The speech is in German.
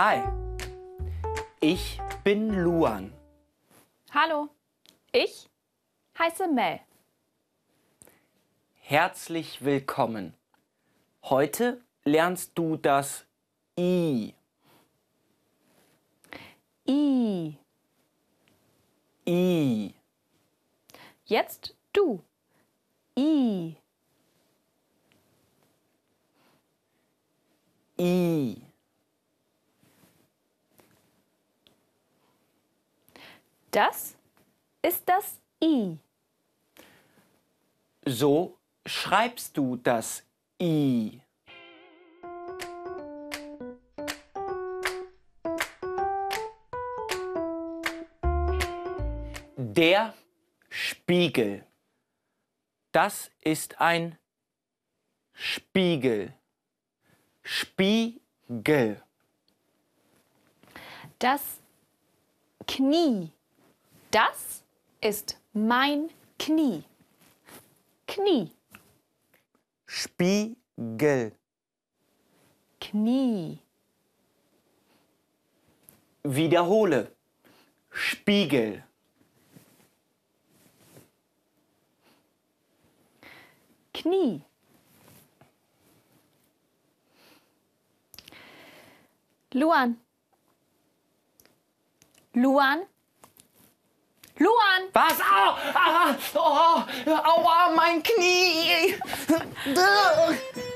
Hi, ich bin Luan. Hallo, ich heiße Mel. Herzlich willkommen. Heute lernst du das I. I. I. Jetzt du. I. I. Das ist das I. So schreibst du das I. Der Spiegel. Das ist ein Spiegel. Spiegel. Das Knie. Das ist mein Knie. Knie. Spiegel. Knie. Wiederhole. Spiegel. Knie. Luan. Luan. Luan! Was? Au! Ah, oh, aua, mein Knie!